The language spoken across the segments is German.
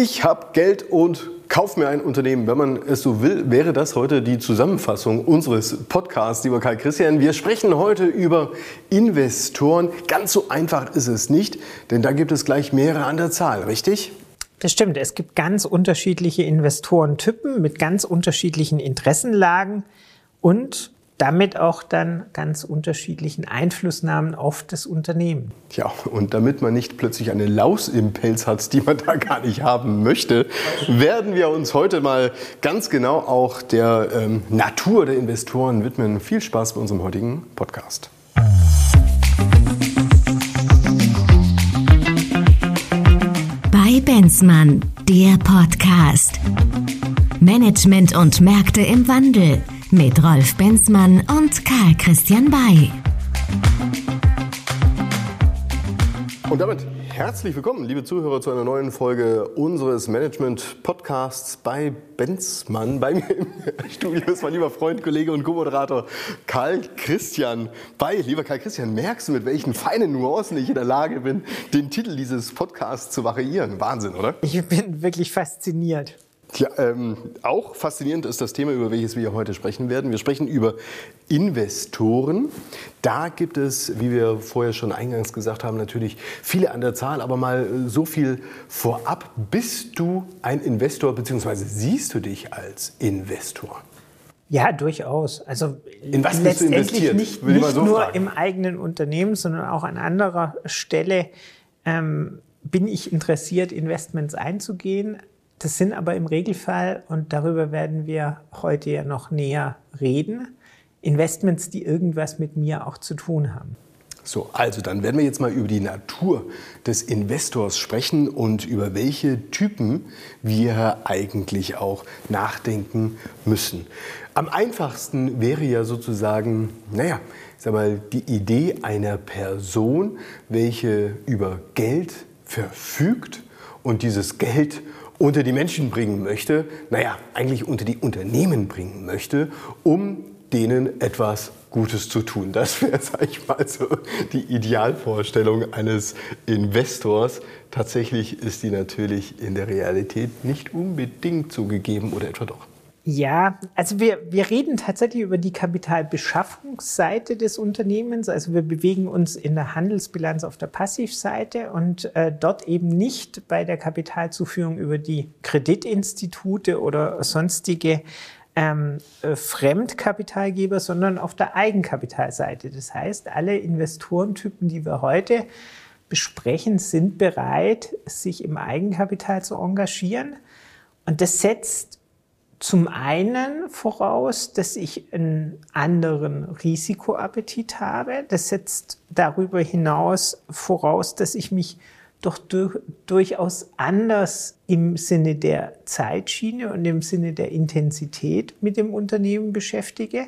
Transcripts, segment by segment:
Ich habe Geld und kauf mir ein Unternehmen. Wenn man es so will, wäre das heute die Zusammenfassung unseres Podcasts, lieber Karl Christian. Wir sprechen heute über Investoren. Ganz so einfach ist es nicht, denn da gibt es gleich mehrere an der Zahl, richtig? Das stimmt. Es gibt ganz unterschiedliche Investorentypen mit ganz unterschiedlichen Interessenlagen und damit auch dann ganz unterschiedlichen Einflussnahmen auf das Unternehmen. Ja, und damit man nicht plötzlich eine Laus im Pelz hat, die man da gar nicht haben möchte, werden wir uns heute mal ganz genau auch der ähm, Natur der Investoren widmen. Viel Spaß bei unserem heutigen Podcast. Bei Benzmann, der Podcast. Management und Märkte im Wandel mit Rolf Benzmann und Karl Christian Bay. Und damit herzlich willkommen, liebe Zuhörer, zu einer neuen Folge unseres Management-Podcasts bei Benzmann. Bei mir im Studio ist mein lieber Freund, Kollege und Co-Moderator Karl Christian Bay. Lieber Karl Christian, merkst du, mit welchen feinen Nuancen ich in der Lage bin, den Titel dieses Podcasts zu variieren? Wahnsinn, oder? Ich bin wirklich fasziniert. Ja, ähm, auch faszinierend ist das Thema, über welches wir heute sprechen werden. Wir sprechen über Investoren. Da gibt es, wie wir vorher schon eingangs gesagt haben, natürlich viele an der Zahl, aber mal so viel vorab. Bist du ein Investor, beziehungsweise siehst du dich als Investor? Ja, durchaus. Also In was bist du investiert? nicht, nicht so nur fragen. im eigenen Unternehmen, sondern auch an anderer Stelle ähm, bin ich interessiert, Investments einzugehen. Das sind aber im Regelfall, und darüber werden wir heute ja noch näher reden, Investments, die irgendwas mit mir auch zu tun haben. So, also dann werden wir jetzt mal über die Natur des Investors sprechen und über welche Typen wir eigentlich auch nachdenken müssen. Am einfachsten wäre ja sozusagen, naja, ich sag mal, die Idee einer Person, welche über Geld verfügt und dieses Geld unter die Menschen bringen möchte, naja, eigentlich unter die Unternehmen bringen möchte, um denen etwas Gutes zu tun. Das wäre, sage ich mal, so die Idealvorstellung eines Investors. Tatsächlich ist die natürlich in der Realität nicht unbedingt so gegeben oder etwa doch. Ja, also wir, wir reden tatsächlich über die Kapitalbeschaffungsseite des Unternehmens. Also wir bewegen uns in der Handelsbilanz auf der Passivseite und äh, dort eben nicht bei der Kapitalzuführung über die Kreditinstitute oder sonstige ähm, äh, Fremdkapitalgeber, sondern auf der Eigenkapitalseite. Das heißt, alle Investorentypen, die wir heute besprechen, sind bereit, sich im Eigenkapital zu engagieren. Und das setzt zum einen voraus, dass ich einen anderen Risikoappetit habe. Das setzt darüber hinaus voraus, dass ich mich doch durch, durchaus anders im Sinne der Zeitschiene und im Sinne der Intensität mit dem Unternehmen beschäftige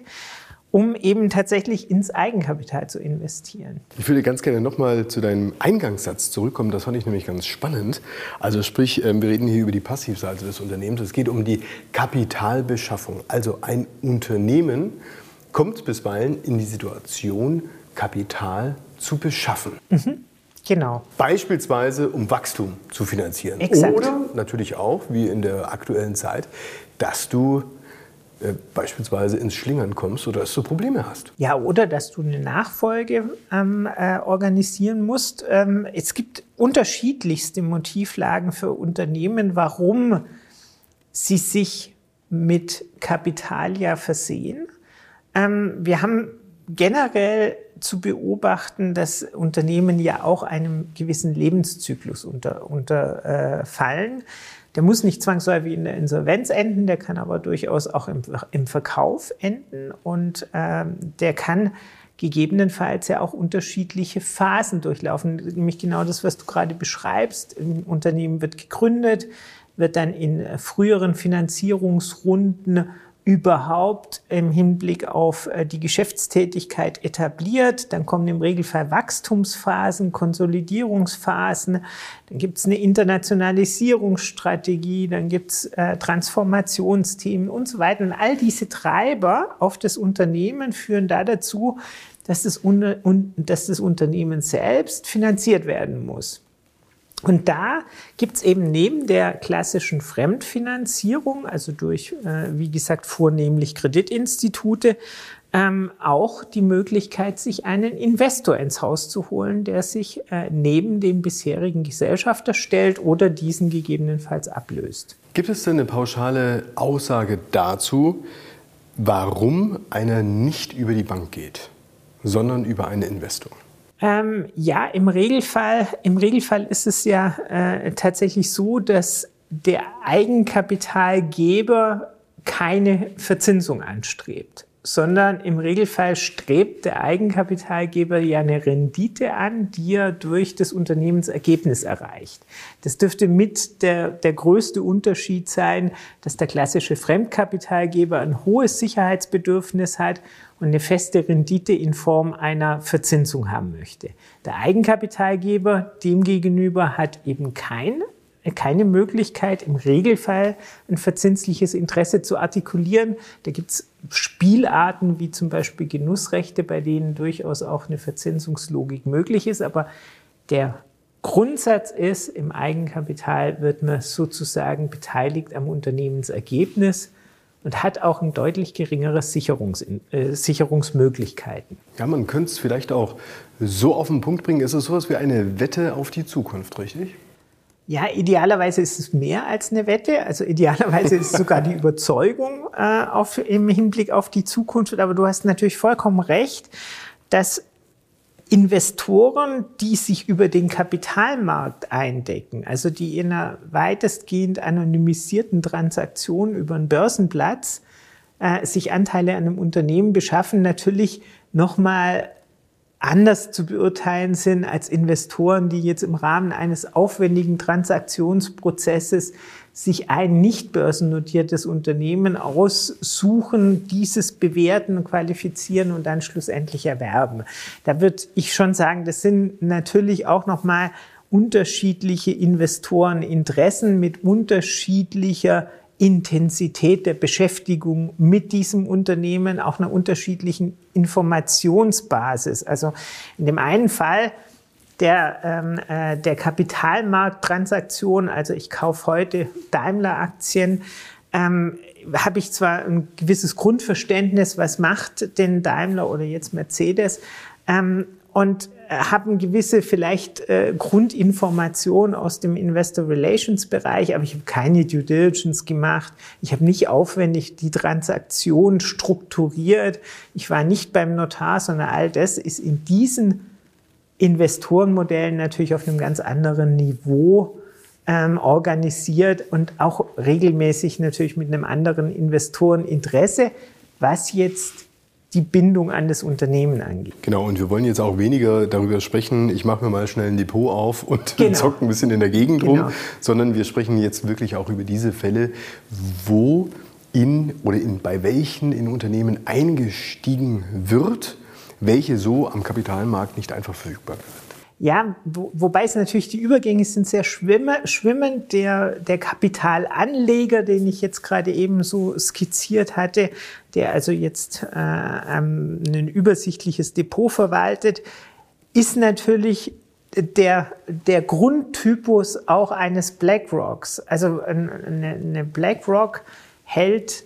um eben tatsächlich ins Eigenkapital zu investieren. Ich würde ganz gerne nochmal zu deinem Eingangssatz zurückkommen. Das fand ich nämlich ganz spannend. Also sprich, ähm, wir reden hier über die Passivseite des Unternehmens. Es geht um die Kapitalbeschaffung. Also ein Unternehmen kommt bisweilen in die Situation, Kapital zu beschaffen. Mhm. Genau. Beispielsweise, um Wachstum zu finanzieren. Exakt. Oder natürlich auch, wie in der aktuellen Zeit, dass du beispielsweise ins Schlingern kommst oder dass du Probleme hast. Ja, oder dass du eine Nachfolge ähm, äh, organisieren musst. Ähm, es gibt unterschiedlichste Motivlagen für Unternehmen, warum sie sich mit Kapital ja versehen. Ähm, wir haben generell zu beobachten, dass Unternehmen ja auch einem gewissen Lebenszyklus unterfallen. Unter, äh, der muss nicht zwangsläufig in der Insolvenz enden, der kann aber durchaus auch im, im Verkauf enden und ähm, der kann gegebenenfalls ja auch unterschiedliche Phasen durchlaufen. Nämlich genau das, was du gerade beschreibst. Ein Unternehmen wird gegründet, wird dann in früheren Finanzierungsrunden überhaupt im Hinblick auf äh, die Geschäftstätigkeit etabliert. Dann kommen im Regelfall Wachstumsphasen, Konsolidierungsphasen, dann gibt es eine Internationalisierungsstrategie, dann gibt es äh, Transformationsthemen und so weiter. Und all diese Treiber auf das Unternehmen führen da dazu, dass das, dass das Unternehmen selbst finanziert werden muss. Und da gibt es eben neben der klassischen Fremdfinanzierung, also durch, äh, wie gesagt, vornehmlich Kreditinstitute, ähm, auch die Möglichkeit, sich einen Investor ins Haus zu holen, der sich äh, neben dem bisherigen Gesellschafter stellt oder diesen gegebenenfalls ablöst. Gibt es denn eine pauschale Aussage dazu, warum einer nicht über die Bank geht, sondern über einen Investor? Ähm, ja, im Regelfall, im Regelfall ist es ja äh, tatsächlich so, dass der Eigenkapitalgeber keine Verzinsung anstrebt sondern im Regelfall strebt der Eigenkapitalgeber ja eine Rendite an, die er durch das Unternehmensergebnis erreicht. Das dürfte mit der, der größte Unterschied sein, dass der klassische Fremdkapitalgeber ein hohes Sicherheitsbedürfnis hat und eine feste Rendite in Form einer Verzinsung haben möchte. Der Eigenkapitalgeber demgegenüber hat eben kein keine Möglichkeit, im Regelfall ein verzinsliches Interesse zu artikulieren. Da gibt es Spielarten wie zum Beispiel Genussrechte, bei denen durchaus auch eine Verzinsungslogik möglich ist. Aber der Grundsatz ist, im Eigenkapital wird man sozusagen beteiligt am Unternehmensergebnis und hat auch ein deutlich geringeres Sicherungs, äh, Sicherungsmöglichkeiten. Ja, man könnte es vielleicht auch so auf den Punkt bringen. Ist es sowas wie eine Wette auf die Zukunft, richtig? Ja, idealerweise ist es mehr als eine Wette. Also idealerweise ist es sogar die Überzeugung äh, auf, im Hinblick auf die Zukunft. Aber du hast natürlich vollkommen recht, dass Investoren, die sich über den Kapitalmarkt eindecken, also die in einer weitestgehend anonymisierten Transaktion über einen Börsenplatz äh, sich Anteile an einem Unternehmen beschaffen, natürlich nochmal anders zu beurteilen sind als Investoren, die jetzt im Rahmen eines aufwendigen Transaktionsprozesses sich ein nicht börsennotiertes Unternehmen aussuchen, dieses bewerten, qualifizieren und dann schlussendlich erwerben. Da würde ich schon sagen, das sind natürlich auch nochmal unterschiedliche Investoreninteressen mit unterschiedlicher Intensität der Beschäftigung mit diesem Unternehmen auf einer unterschiedlichen Informationsbasis. Also in dem einen Fall der, ähm, äh, der Kapitalmarkttransaktion, also ich kaufe heute Daimler-Aktien, ähm, habe ich zwar ein gewisses Grundverständnis, was macht denn Daimler oder jetzt Mercedes, ähm, und haben gewisse vielleicht äh, Grundinformationen aus dem Investor Relations Bereich, aber ich habe keine Due Diligence gemacht. Ich habe nicht aufwendig die Transaktion strukturiert. Ich war nicht beim Notar, sondern all das ist in diesen Investorenmodellen natürlich auf einem ganz anderen Niveau ähm, organisiert und auch regelmäßig natürlich mit einem anderen Investoreninteresse, was jetzt die Bindung an das Unternehmen angeht. Genau, und wir wollen jetzt auch weniger darüber sprechen, ich mache mir mal schnell ein Depot auf und genau. zocke ein bisschen in der Gegend genau. rum, sondern wir sprechen jetzt wirklich auch über diese Fälle, wo in oder in, bei welchen in Unternehmen eingestiegen wird, welche so am Kapitalmarkt nicht einfach verfügbar sind. Ja, wo, wobei es natürlich die Übergänge sind sehr schwimme, schwimmend. Der, der Kapitalanleger, den ich jetzt gerade eben so skizziert hatte, der also jetzt äh, ein übersichtliches Depot verwaltet, ist natürlich der, der Grundtypus auch eines BlackRocks. Also eine, eine BlackRock hält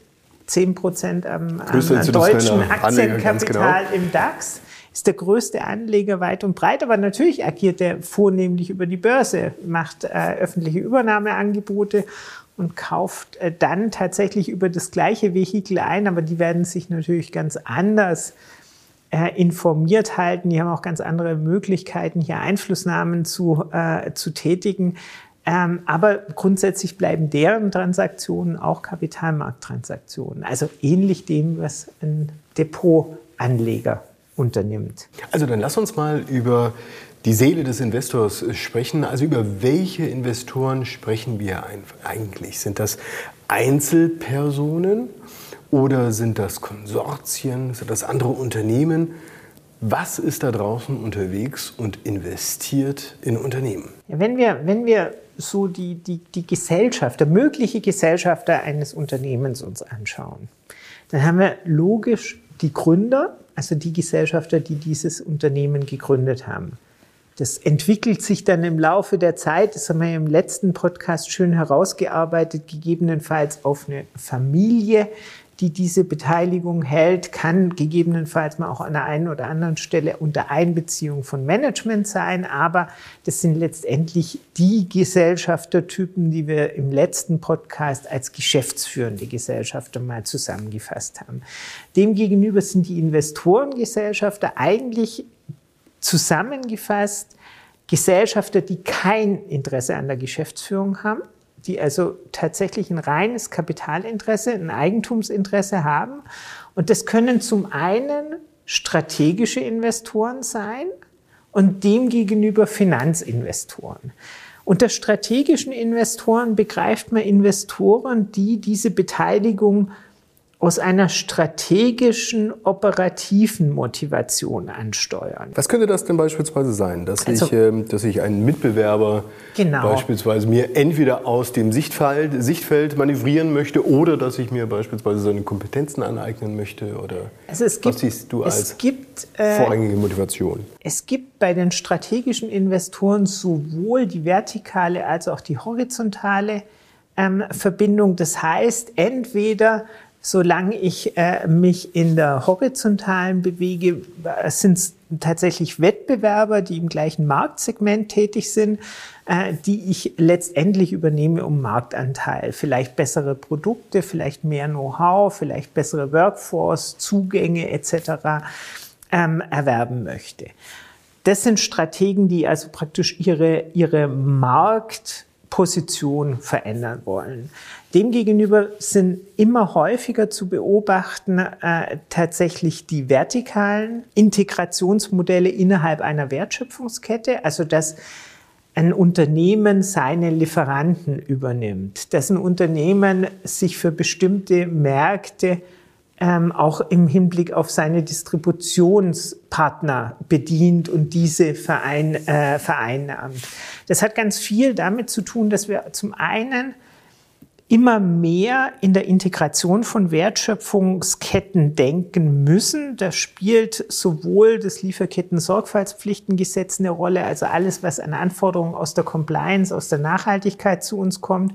10% am, am, am deutschen Aktienkapital genau. im DAX ist der größte Anleger weit und breit, aber natürlich agiert er vornehmlich über die Börse, macht äh, öffentliche Übernahmeangebote und kauft äh, dann tatsächlich über das gleiche Vehikel ein, aber die werden sich natürlich ganz anders äh, informiert halten. Die haben auch ganz andere Möglichkeiten, hier Einflussnahmen zu, äh, zu tätigen. Ähm, aber grundsätzlich bleiben deren Transaktionen auch Kapitalmarkttransaktionen. Also ähnlich dem, was ein Depotanleger unternimmt. Also dann lass uns mal über die Seele des Investors sprechen. Also über welche Investoren sprechen wir eigentlich? Sind das Einzelpersonen oder sind das Konsortien? Sind das andere Unternehmen? Was ist da draußen unterwegs und investiert in Unternehmen? Wenn, wir, wenn wir so die, die, die Gesellschafter, mögliche Gesellschafter eines Unternehmens uns anschauen, dann haben wir logisch die Gründer, also die Gesellschafter, die dieses Unternehmen gegründet haben. Das entwickelt sich dann im Laufe der Zeit, das haben wir im letzten Podcast schön herausgearbeitet, gegebenenfalls auf eine Familie, die diese Beteiligung hält, kann gegebenenfalls mal auch an der einen oder anderen Stelle unter Einbeziehung von Management sein. Aber das sind letztendlich die Gesellschaftertypen, die wir im letzten Podcast als geschäftsführende Gesellschafter mal zusammengefasst haben. Demgegenüber sind die Investorengesellschafter eigentlich zusammengefasst Gesellschafter, die kein Interesse an der Geschäftsführung haben, die also tatsächlich ein reines Kapitalinteresse, ein Eigentumsinteresse haben. Und das können zum einen strategische Investoren sein und demgegenüber Finanzinvestoren. Unter strategischen Investoren begreift man Investoren, die diese Beteiligung aus einer strategischen, operativen Motivation ansteuern. Was könnte das denn beispielsweise sein? Dass, also, ich, äh, dass ich einen Mitbewerber genau. beispielsweise mir entweder aus dem Sichtfeld, Sichtfeld manövrieren möchte oder dass ich mir beispielsweise seine Kompetenzen aneignen möchte? Oder also es gibt, was siehst du als gibt, äh, vorrangige Motivation? Es gibt bei den strategischen Investoren sowohl die vertikale als auch die horizontale ähm, Verbindung. Das heißt, entweder solange ich äh, mich in der horizontalen bewege, sind es tatsächlich Wettbewerber, die im gleichen Marktsegment tätig sind, äh, die ich letztendlich übernehme um Marktanteil. Vielleicht bessere Produkte, vielleicht mehr Know-how, vielleicht bessere Workforce, Zugänge etc. Ähm, erwerben möchte. Das sind Strategen, die also praktisch ihre, ihre Markt Position verändern wollen. Demgegenüber sind immer häufiger zu beobachten äh, tatsächlich die vertikalen Integrationsmodelle innerhalb einer Wertschöpfungskette, also dass ein Unternehmen seine Lieferanten übernimmt, dass ein Unternehmen sich für bestimmte Märkte ähm, auch im Hinblick auf seine Distributionspartner bedient und diese verein, äh, vereinnahmt. Das hat ganz viel damit zu tun, dass wir zum einen immer mehr in der Integration von Wertschöpfungsketten denken müssen. Da spielt sowohl das Lieferketten-Sorgfaltspflichtengesetz eine Rolle, also alles, was an Anforderungen aus der Compliance, aus der Nachhaltigkeit zu uns kommt,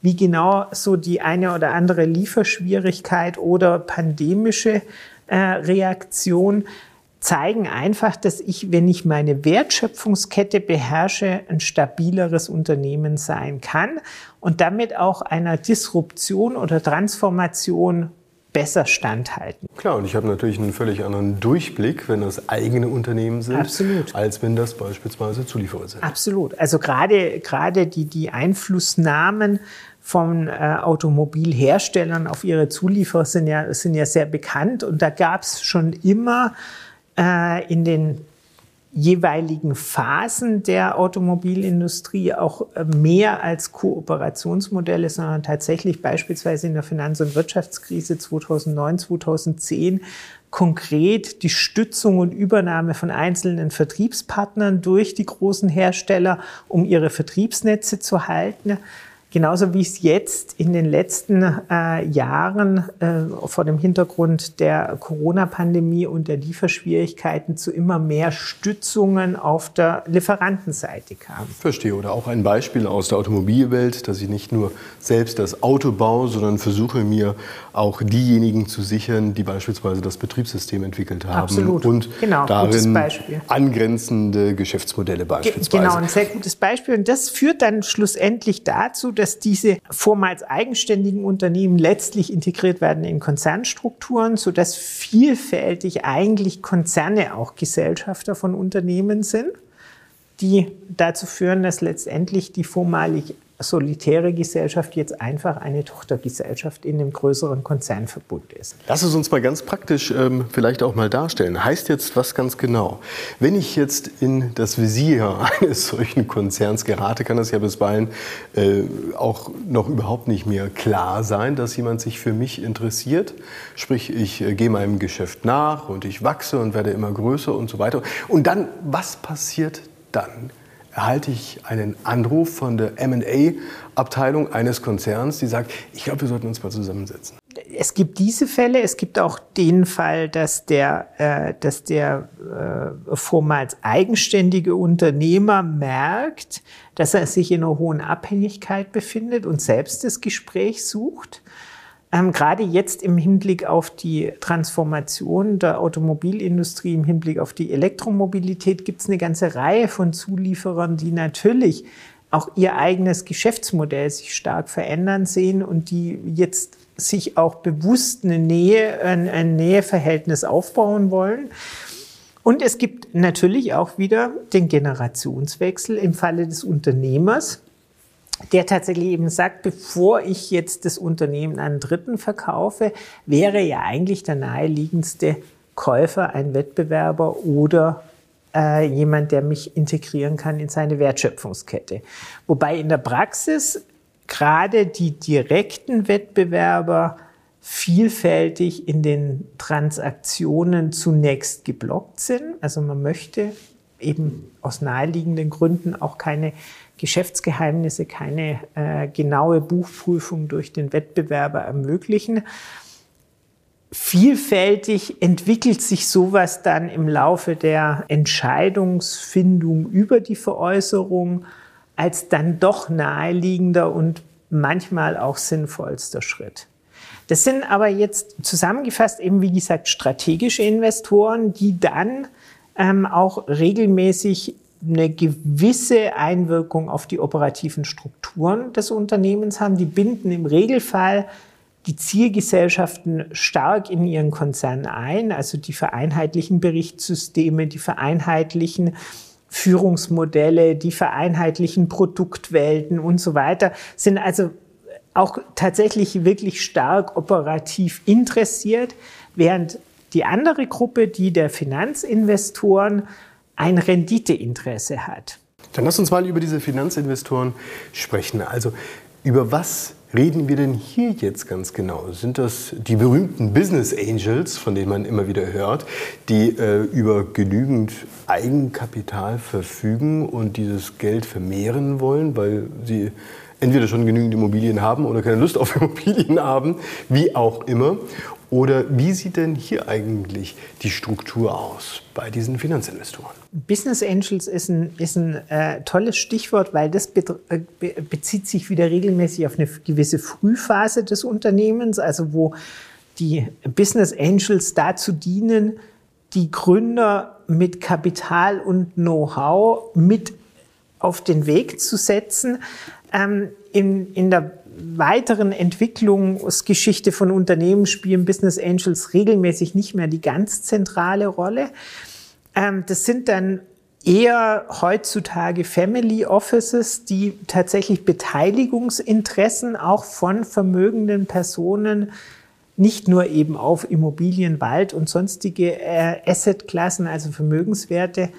wie genau so die eine oder andere Lieferschwierigkeit oder pandemische äh, Reaktion zeigen einfach, dass ich, wenn ich meine Wertschöpfungskette beherrsche, ein stabileres Unternehmen sein kann und damit auch einer Disruption oder Transformation besser standhalten. Klar, und ich habe natürlich einen völlig anderen Durchblick, wenn das eigene Unternehmen sind, Absolut. als wenn das beispielsweise Zulieferer sind. Absolut. Also gerade, gerade die, die Einflussnahmen von äh, Automobilherstellern auf ihre Zulieferer sind ja, sind ja sehr bekannt. Und da gab es schon immer äh, in den jeweiligen Phasen der Automobilindustrie auch äh, mehr als Kooperationsmodelle, sondern tatsächlich beispielsweise in der Finanz- und Wirtschaftskrise 2009, 2010 konkret die Stützung und Übernahme von einzelnen Vertriebspartnern durch die großen Hersteller, um ihre Vertriebsnetze zu halten. Genauso wie es jetzt in den letzten äh, Jahren äh, vor dem Hintergrund der Corona-Pandemie und der Lieferschwierigkeiten zu immer mehr Stützungen auf der Lieferantenseite kam. Verstehe. Oder auch ein Beispiel aus der Automobilwelt, dass ich nicht nur selbst das Auto baue, sondern versuche mir auch diejenigen zu sichern, die beispielsweise das Betriebssystem entwickelt haben. Absolut. Und genau, darin angrenzende Geschäftsmodelle beispielsweise. Genau, ein sehr gutes Beispiel. Und das führt dann schlussendlich dazu, dass diese vormals eigenständigen Unternehmen letztlich integriert werden in Konzernstrukturen, sodass vielfältig eigentlich Konzerne auch Gesellschafter von Unternehmen sind, die dazu führen, dass letztendlich die vormalig solitäre Gesellschaft jetzt einfach eine Tochtergesellschaft in einem größeren Konzernverbund ist. Lass es uns mal ganz praktisch ähm, vielleicht auch mal darstellen. Heißt jetzt was ganz genau? Wenn ich jetzt in das Visier eines solchen Konzerns gerate, kann das ja bisweilen äh, auch noch überhaupt nicht mehr klar sein, dass jemand sich für mich interessiert. Sprich, ich äh, gehe meinem Geschäft nach und ich wachse und werde immer größer und so weiter. Und dann, was passiert dann? Erhalte ich einen Anruf von der MA-Abteilung eines Konzerns, die sagt, ich glaube, wir sollten uns mal zusammensetzen. es gibt diese Fälle, es gibt auch den Fall, dass der, äh, dass der äh, vormals eigenständige Unternehmer merkt, dass er sich in einer hohen Abhängigkeit befindet und selbst das Gespräch sucht. Ähm, gerade jetzt im Hinblick auf die Transformation der Automobilindustrie, im Hinblick auf die Elektromobilität, gibt es eine ganze Reihe von Zulieferern, die natürlich auch ihr eigenes Geschäftsmodell sich stark verändern sehen und die jetzt sich auch bewusst eine Nähe, ein, ein Näheverhältnis aufbauen wollen. Und es gibt natürlich auch wieder den Generationswechsel im Falle des Unternehmers, der tatsächlich eben sagt, bevor ich jetzt das Unternehmen an Dritten verkaufe, wäre ja eigentlich der naheliegendste Käufer ein Wettbewerber oder äh, jemand, der mich integrieren kann in seine Wertschöpfungskette. Wobei in der Praxis gerade die direkten Wettbewerber vielfältig in den Transaktionen zunächst geblockt sind. Also man möchte eben aus naheliegenden Gründen auch keine Geschäftsgeheimnisse, keine äh, genaue Buchprüfung durch den Wettbewerber ermöglichen vielfältig entwickelt sich sowas dann im Laufe der Entscheidungsfindung über die Veräußerung als dann doch naheliegender und manchmal auch sinnvollster Schritt. Das sind aber jetzt zusammengefasst eben, wie gesagt, strategische Investoren, die dann ähm, auch regelmäßig eine gewisse Einwirkung auf die operativen Strukturen des Unternehmens haben. Die binden im Regelfall die Zielgesellschaften stark in ihren Konzern ein, also die vereinheitlichen Berichtssysteme, die vereinheitlichen Führungsmodelle, die vereinheitlichen Produktwelten und so weiter, sind also auch tatsächlich wirklich stark operativ interessiert, während die andere Gruppe, die der Finanzinvestoren, ein Renditeinteresse hat. Dann lass uns mal über diese Finanzinvestoren sprechen. Also über was reden wir denn hier jetzt ganz genau? Sind das die berühmten Business Angels, von denen man immer wieder hört, die äh, über genügend Eigenkapital verfügen und dieses Geld vermehren wollen, weil sie entweder schon genügend Immobilien haben oder keine Lust auf Immobilien haben, wie auch immer? Oder wie sieht denn hier eigentlich die Struktur aus bei diesen Finanzinvestoren? Business Angels ist ein, ist ein äh, tolles Stichwort, weil das be bezieht sich wieder regelmäßig auf eine gewisse Frühphase des Unternehmens, also wo die Business Angels dazu dienen, die Gründer mit Kapital und Know-how mit auf den Weg zu setzen. Ähm, in, in der weiteren Entwicklungsgeschichte von Unternehmen spielen Business Angels regelmäßig nicht mehr die ganz zentrale Rolle. Ähm, das sind dann eher heutzutage Family Offices, die tatsächlich Beteiligungsinteressen auch von vermögenden Personen nicht nur eben auf Immobilien, Wald und sonstige äh, Assetklassen, also Vermögenswerte,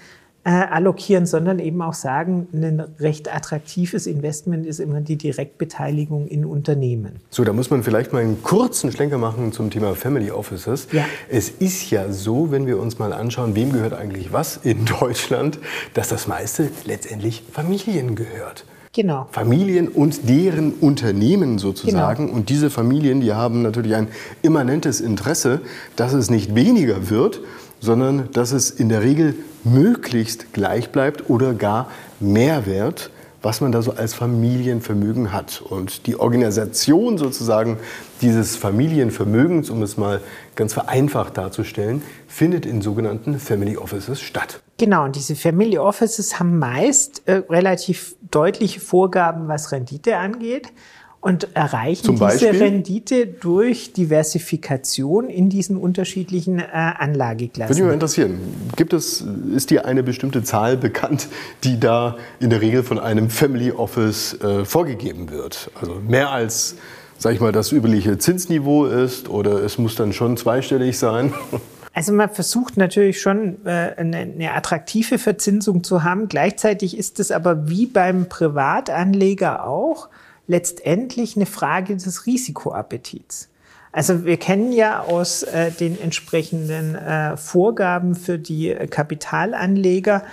äh, allokieren, sondern eben auch sagen, ein recht attraktives Investment ist immer die Direktbeteiligung in Unternehmen. So, da muss man vielleicht mal einen kurzen Schlenker machen zum Thema Family Offices. Ja. Es ist ja so, wenn wir uns mal anschauen, wem gehört eigentlich was in Deutschland, dass das meiste letztendlich Familien gehört. Genau. Familien und deren Unternehmen sozusagen. Genau. Und diese Familien, die haben natürlich ein immanentes Interesse, dass es nicht weniger wird, sondern dass es in der Regel möglichst gleich bleibt oder gar mehr wert, was man da so als Familienvermögen hat. Und die Organisation sozusagen dieses Familienvermögens, um es mal ganz vereinfacht darzustellen, findet in sogenannten Family Offices statt. Genau, und diese Family Offices haben meist äh, relativ deutliche Vorgaben, was Rendite angeht und erreichen diese Rendite durch Diversifikation in diesen unterschiedlichen äh, Anlageklassen. Würde mich mal interessieren, gibt es, ist dir eine bestimmte Zahl bekannt, die da in der Regel von einem Family Office äh, vorgegeben wird? Also mehr als, sag ich mal, das übliche Zinsniveau ist oder es muss dann schon zweistellig sein? Also man versucht natürlich schon äh, eine, eine, attraktive Verzinsung zu haben. Gleichzeitig ist es aber wie beim Privatanleger auch letztendlich eine Frage des Risikoappetits. Also wir kennen ja aus äh, den entsprechenden äh, Vorgaben für die Kapitalanleger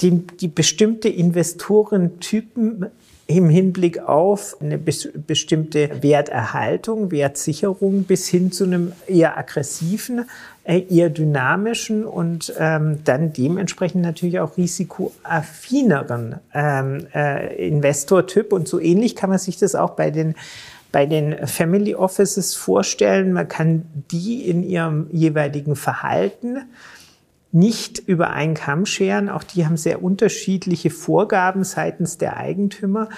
die, die bestimmte Investorentypen im Hinblick auf eine bestimmte Werterhaltung, Wertsicherung bis hin zu einem eher aggressiven, äh, eher dynamischen und ähm, dann dementsprechend natürlich auch risikoaffineren ähm, äh, Investortyp. Und so ähnlich kann man sich das auch bei den bei den Family Offices vorstellen. Man kann die in ihrem jeweiligen Verhalten nicht über einen Kamm scheren. Auch die haben sehr unterschiedliche Vorgaben seitens der Eigentümer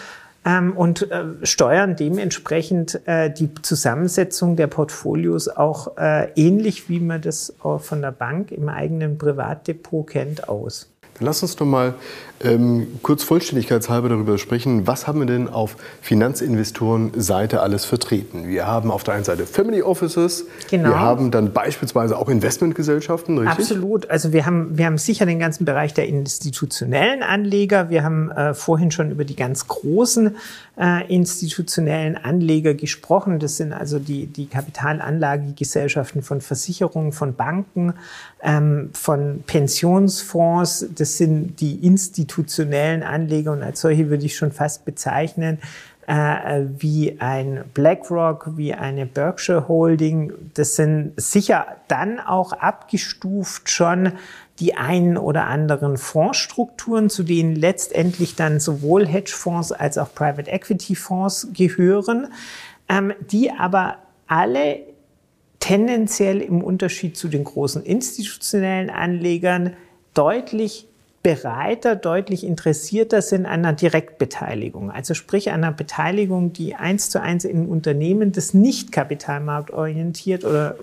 ähm, und äh, steuern dementsprechend äh, die Zusammensetzung der Portfolios auch äh, ähnlich, wie man das von der Bank im eigenen Privatdepot kennt, aus. Lass uns doch mal ähm, kurz vollständigkeitshalber darüber sprechen, was haben wir denn auf Finanzinvestorenseite alles vertreten? Wir haben auf der einen Seite Family Offices, genau. wir haben dann beispielsweise auch Investmentgesellschaften, richtig? Absolut. Also wir haben, wir haben sicher den ganzen Bereich der institutionellen Anleger. Wir haben äh, vorhin schon über die ganz großen äh, institutionellen Anleger gesprochen. Das sind also die, die Kapitalanlagegesellschaften von Versicherungen, von Banken, ähm, von Pensionsfonds. Das sind die institutionellen Anleger und als solche würde ich schon fast bezeichnen äh, wie ein BlackRock, wie eine Berkshire Holding. Das sind sicher dann auch abgestuft schon die einen oder anderen Fondsstrukturen, zu denen letztendlich dann sowohl Hedgefonds als auch Private Equity Fonds gehören, ähm, die aber alle tendenziell im Unterschied zu den großen institutionellen Anlegern deutlich bereiter, deutlich interessierter sind an einer Direktbeteiligung. Also sprich einer Beteiligung, die eins zu eins in Unternehmen, das nicht kapitalmarktorientiert oder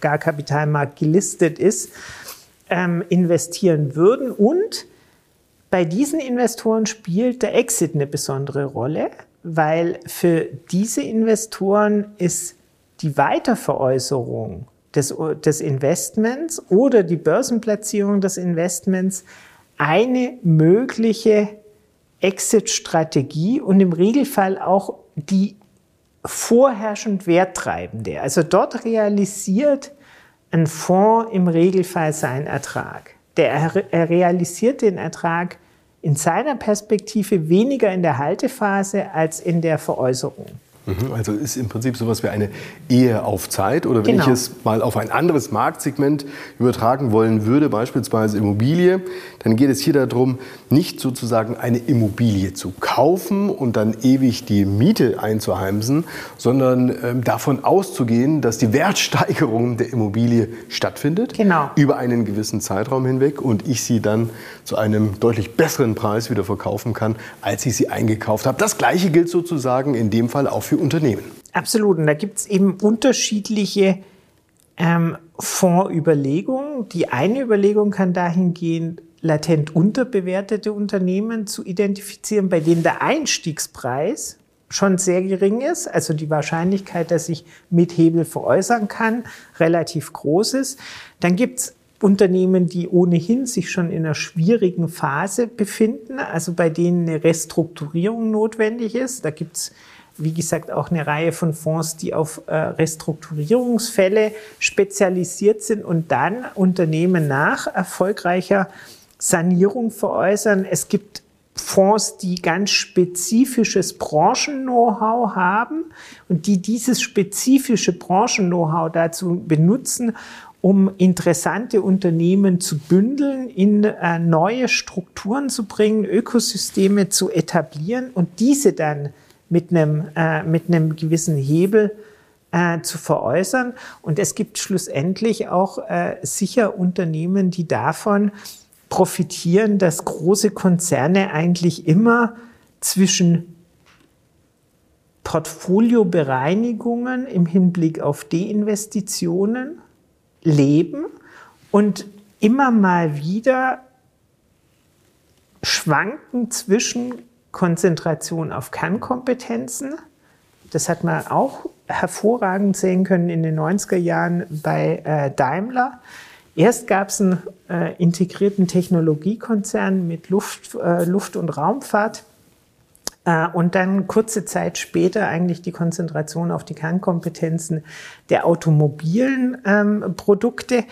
gar Kapitalmarkt gelistet ist, ähm, investieren würden. Und bei diesen Investoren spielt der Exit eine besondere Rolle, weil für diese Investoren ist die Weiterveräußerung des, des Investments oder die Börsenplatzierung des Investments eine mögliche Exit-Strategie und im Regelfall auch die vorherrschend werttreibende. Also dort realisiert ein Fonds im Regelfall seinen Ertrag. Der, er realisiert den Ertrag in seiner Perspektive weniger in der Haltephase als in der Veräußerung. Mhm, also ist im Prinzip sowas wie eine Ehe auf Zeit. Oder wenn genau. ich es mal auf ein anderes Marktsegment übertragen wollen würde, beispielsweise Immobilie, dann geht es hier darum, nicht sozusagen eine Immobilie zu kaufen und dann ewig die Miete einzuheimsen, sondern ähm, davon auszugehen, dass die Wertsteigerung der Immobilie stattfindet. Genau. Über einen gewissen Zeitraum hinweg und ich sie dann zu einem deutlich besseren Preis wieder verkaufen kann, als ich sie eingekauft habe. Das Gleiche gilt sozusagen in dem Fall auch für Unternehmen. Absolut. Und da gibt es eben unterschiedliche ähm, Fondsüberlegungen. Die eine Überlegung kann dahin gehen, latent unterbewertete Unternehmen zu identifizieren, bei denen der Einstiegspreis schon sehr gering ist, also die Wahrscheinlichkeit, dass ich mit Hebel veräußern kann, relativ groß ist. Dann gibt's Unternehmen, die ohnehin sich schon in einer schwierigen Phase befinden, also bei denen eine Restrukturierung notwendig ist. Da gibt's wie gesagt, auch eine Reihe von Fonds, die auf äh, Restrukturierungsfälle spezialisiert sind und dann Unternehmen nach erfolgreicher Sanierung veräußern. Es gibt Fonds, die ganz spezifisches Branchen-Know-how haben und die dieses spezifische Branchen-Know-how dazu benutzen, um interessante Unternehmen zu bündeln, in äh, neue Strukturen zu bringen, Ökosysteme zu etablieren und diese dann mit einem, äh, mit einem gewissen Hebel äh, zu veräußern. Und es gibt schlussendlich auch äh, sicher Unternehmen, die davon profitieren, dass große Konzerne eigentlich immer zwischen Portfoliobereinigungen im Hinblick auf Deinvestitionen leben und immer mal wieder schwanken zwischen Konzentration auf Kernkompetenzen. Das hat man auch hervorragend sehen können in den 90er Jahren bei äh, Daimler. Erst gab es einen äh, integrierten Technologiekonzern mit Luft, äh, Luft- und Raumfahrt. Äh, und dann kurze Zeit später eigentlich die Konzentration auf die Kernkompetenzen der automobilen ähm, Produkte.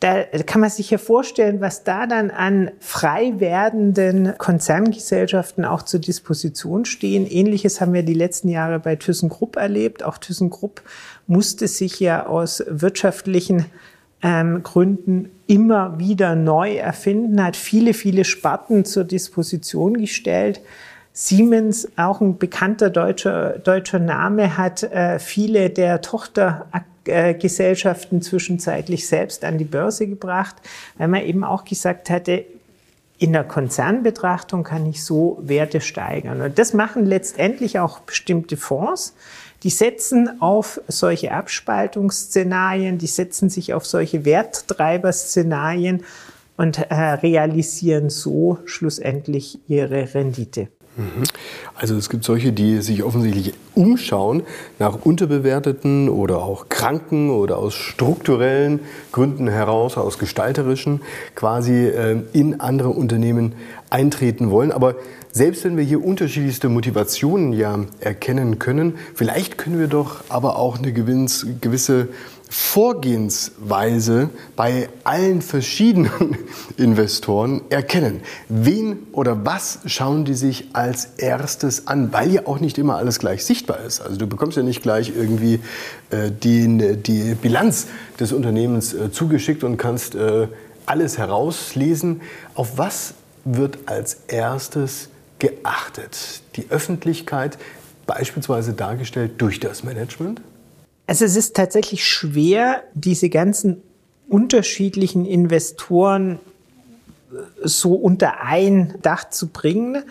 Da kann man sich ja vorstellen, was da dann an frei werdenden Konzerngesellschaften auch zur Disposition stehen. Ähnliches haben wir die letzten Jahre bei ThyssenKrupp erlebt. Auch ThyssenKrupp musste sich ja aus wirtschaftlichen ähm, Gründen immer wieder neu erfinden, hat viele, viele Sparten zur Disposition gestellt. Siemens, auch ein bekannter deutscher, deutscher Name, hat äh, viele der Tochtergesellschaften zwischenzeitlich selbst an die Börse gebracht, weil man eben auch gesagt hatte, in der Konzernbetrachtung kann ich so Werte steigern. Und das machen letztendlich auch bestimmte Fonds. Die setzen auf solche Abspaltungsszenarien, die setzen sich auf solche Werttreiberszenarien und äh, realisieren so schlussendlich ihre Rendite. Also es gibt solche, die sich offensichtlich umschauen nach unterbewerteten oder auch kranken oder aus strukturellen Gründen heraus, aus gestalterischen, quasi äh, in andere Unternehmen eintreten wollen. Aber selbst wenn wir hier unterschiedlichste Motivationen ja erkennen können, vielleicht können wir doch aber auch eine gewisse Vorgehensweise bei allen verschiedenen Investoren erkennen. Wen oder was schauen die sich als erstes an? Weil ja auch nicht immer alles gleich sichtbar ist. Also du bekommst ja nicht gleich irgendwie äh, die, die Bilanz des Unternehmens äh, zugeschickt und kannst äh, alles herauslesen. Auf was wird als erstes geachtet? Die Öffentlichkeit beispielsweise dargestellt durch das Management? Also es ist tatsächlich schwer, diese ganzen unterschiedlichen Investoren äh, so unter ein Dach zu bringen.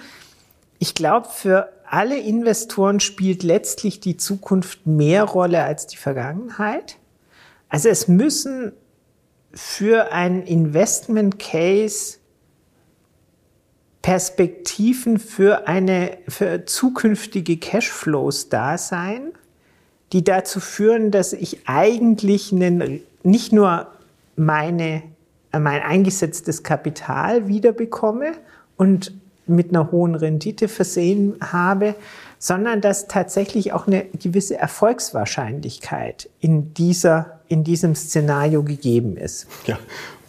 Ich glaube, für alle Investoren spielt letztlich die Zukunft mehr Rolle als die Vergangenheit. Also es müssen für einen Investment Case Perspektiven für eine für zukünftige Cashflows da sein die dazu führen, dass ich eigentlich einen, nicht nur meine, mein eingesetztes Kapital wiederbekomme und mit einer hohen Rendite versehen habe, sondern dass tatsächlich auch eine gewisse Erfolgswahrscheinlichkeit in, dieser, in diesem Szenario gegeben ist. Ja,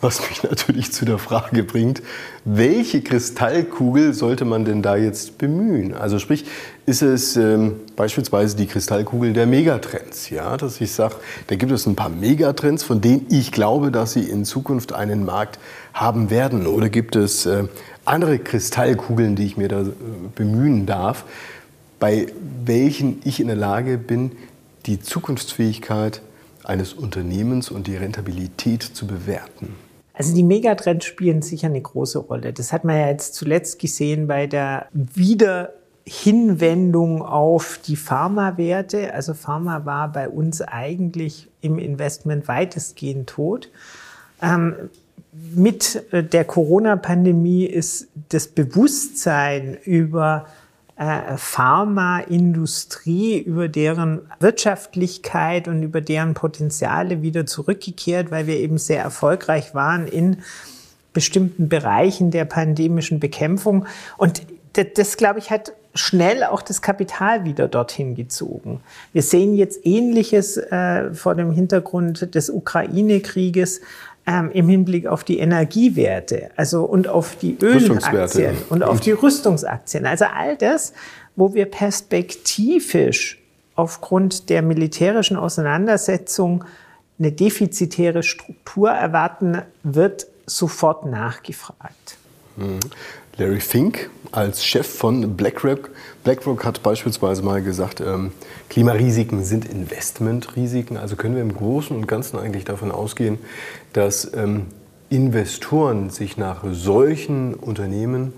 was mich natürlich zu der Frage bringt, welche Kristallkugel sollte man denn da jetzt bemühen? Also sprich, ist es ähm, beispielsweise die Kristallkugel der Megatrends? Ja, dass ich sage, da gibt es ein paar Megatrends, von denen ich glaube, dass sie in Zukunft einen Markt haben werden. Oder gibt es äh, andere Kristallkugeln, die ich mir da äh, bemühen darf, bei welchen ich in der Lage bin, die Zukunftsfähigkeit eines Unternehmens und die Rentabilität zu bewerten? Also die Megatrends spielen sicher eine große Rolle. Das hat man ja jetzt zuletzt gesehen bei der Wiederhinwendung auf die Pharmawerte. Also Pharma war bei uns eigentlich im Investment weitestgehend tot. Ähm, mit der Corona-Pandemie ist das Bewusstsein über Pharmaindustrie, über deren Wirtschaftlichkeit und über deren Potenziale wieder zurückgekehrt, weil wir eben sehr erfolgreich waren in bestimmten Bereichen der pandemischen Bekämpfung. Und das, das glaube ich, hat schnell auch das Kapital wieder dorthin gezogen. Wir sehen jetzt Ähnliches äh, vor dem Hintergrund des Ukraine-Krieges ähm, im Hinblick auf die Energiewerte, also und auf die Ölaktien und auf die Rüstungsaktien. Also all das, wo wir perspektivisch aufgrund der militärischen Auseinandersetzung eine defizitäre Struktur erwarten, wird sofort nachgefragt. Mhm. Larry Fink als Chef von BlackRock, BlackRock hat beispielsweise mal gesagt, ähm, Klimarisiken sind Investmentrisiken. Also können wir im Großen und Ganzen eigentlich davon ausgehen, dass ähm, Investoren sich nach solchen Unternehmen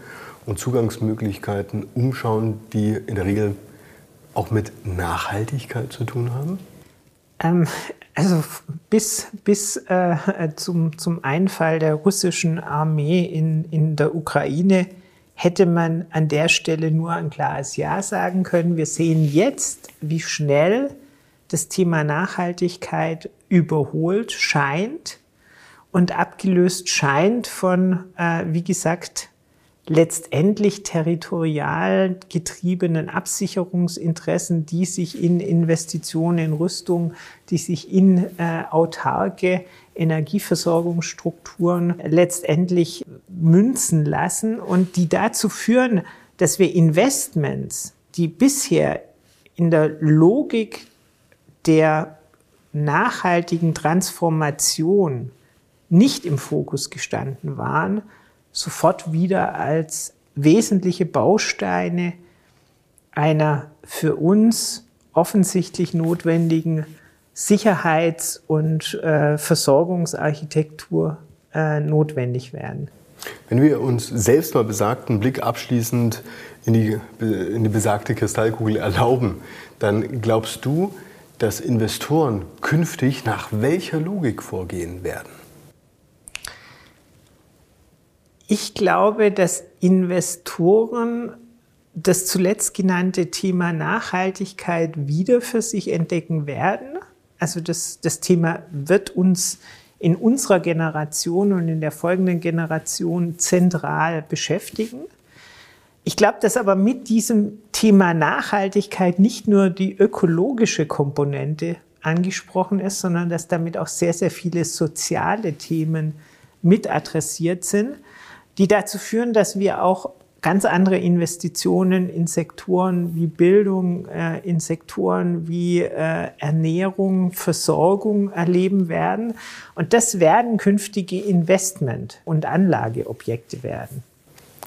und Zugangsmöglichkeiten umschauen, die in der Regel auch mit Nachhaltigkeit zu tun haben? Ähm, also bis, bis äh, zum, zum Einfall der russischen Armee in, in der Ukraine hätte man an der Stelle nur ein klares Ja sagen können. Wir sehen jetzt, wie schnell das Thema Nachhaltigkeit überholt scheint und abgelöst scheint von, äh, wie gesagt, letztendlich territorial getriebenen Absicherungsinteressen, die sich in Investitionen in Rüstung, die sich in äh, autarke Energieversorgungsstrukturen letztendlich münzen lassen und die dazu führen, dass wir Investments, die bisher in der Logik der nachhaltigen Transformation nicht im Fokus gestanden waren, sofort wieder als wesentliche Bausteine einer für uns offensichtlich notwendigen Sicherheits- und äh, Versorgungsarchitektur äh, notwendig werden. Wenn wir uns selbst mal besagten Blick abschließend in die, in die besagte Kristallkugel erlauben, dann glaubst du, dass Investoren künftig nach welcher Logik vorgehen werden? Ich glaube, dass Investoren das zuletzt genannte Thema Nachhaltigkeit wieder für sich entdecken werden. Also das, das Thema wird uns in unserer Generation und in der folgenden Generation zentral beschäftigen. Ich glaube, dass aber mit diesem Thema Nachhaltigkeit nicht nur die ökologische Komponente angesprochen ist, sondern dass damit auch sehr, sehr viele soziale Themen mit adressiert sind die dazu führen, dass wir auch ganz andere Investitionen in Sektoren wie Bildung, äh, in Sektoren wie äh, Ernährung, Versorgung erleben werden. Und das werden künftige Investment- und Anlageobjekte werden.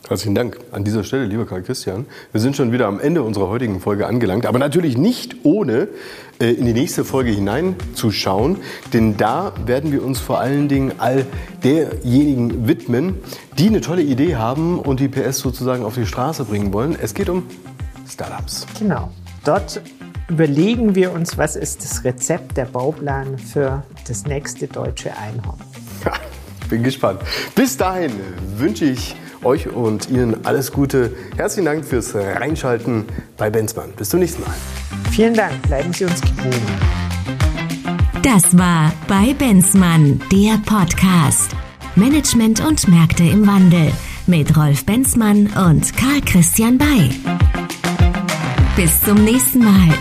Herzlichen Dank an dieser Stelle, lieber Karl Christian. Wir sind schon wieder am Ende unserer heutigen Folge angelangt, aber natürlich nicht ohne äh, in die nächste Folge hineinzuschauen, denn da werden wir uns vor allen Dingen all derjenigen widmen, die eine tolle Idee haben und die PS sozusagen auf die Straße bringen wollen. Es geht um Startups. Genau. Dort überlegen wir uns, was ist das Rezept, der Bauplan für das nächste deutsche Einhorn. bin gespannt. Bis dahin wünsche ich euch und Ihnen alles Gute. Herzlichen Dank fürs Reinschalten bei Benzmann. Bis zum nächsten Mal. Vielen Dank. Bleiben Sie uns gewogen. Das war bei Benzmann, der Podcast. Management und Märkte im Wandel mit Rolf Benzmann und Karl Christian Bay. Bis zum nächsten Mal.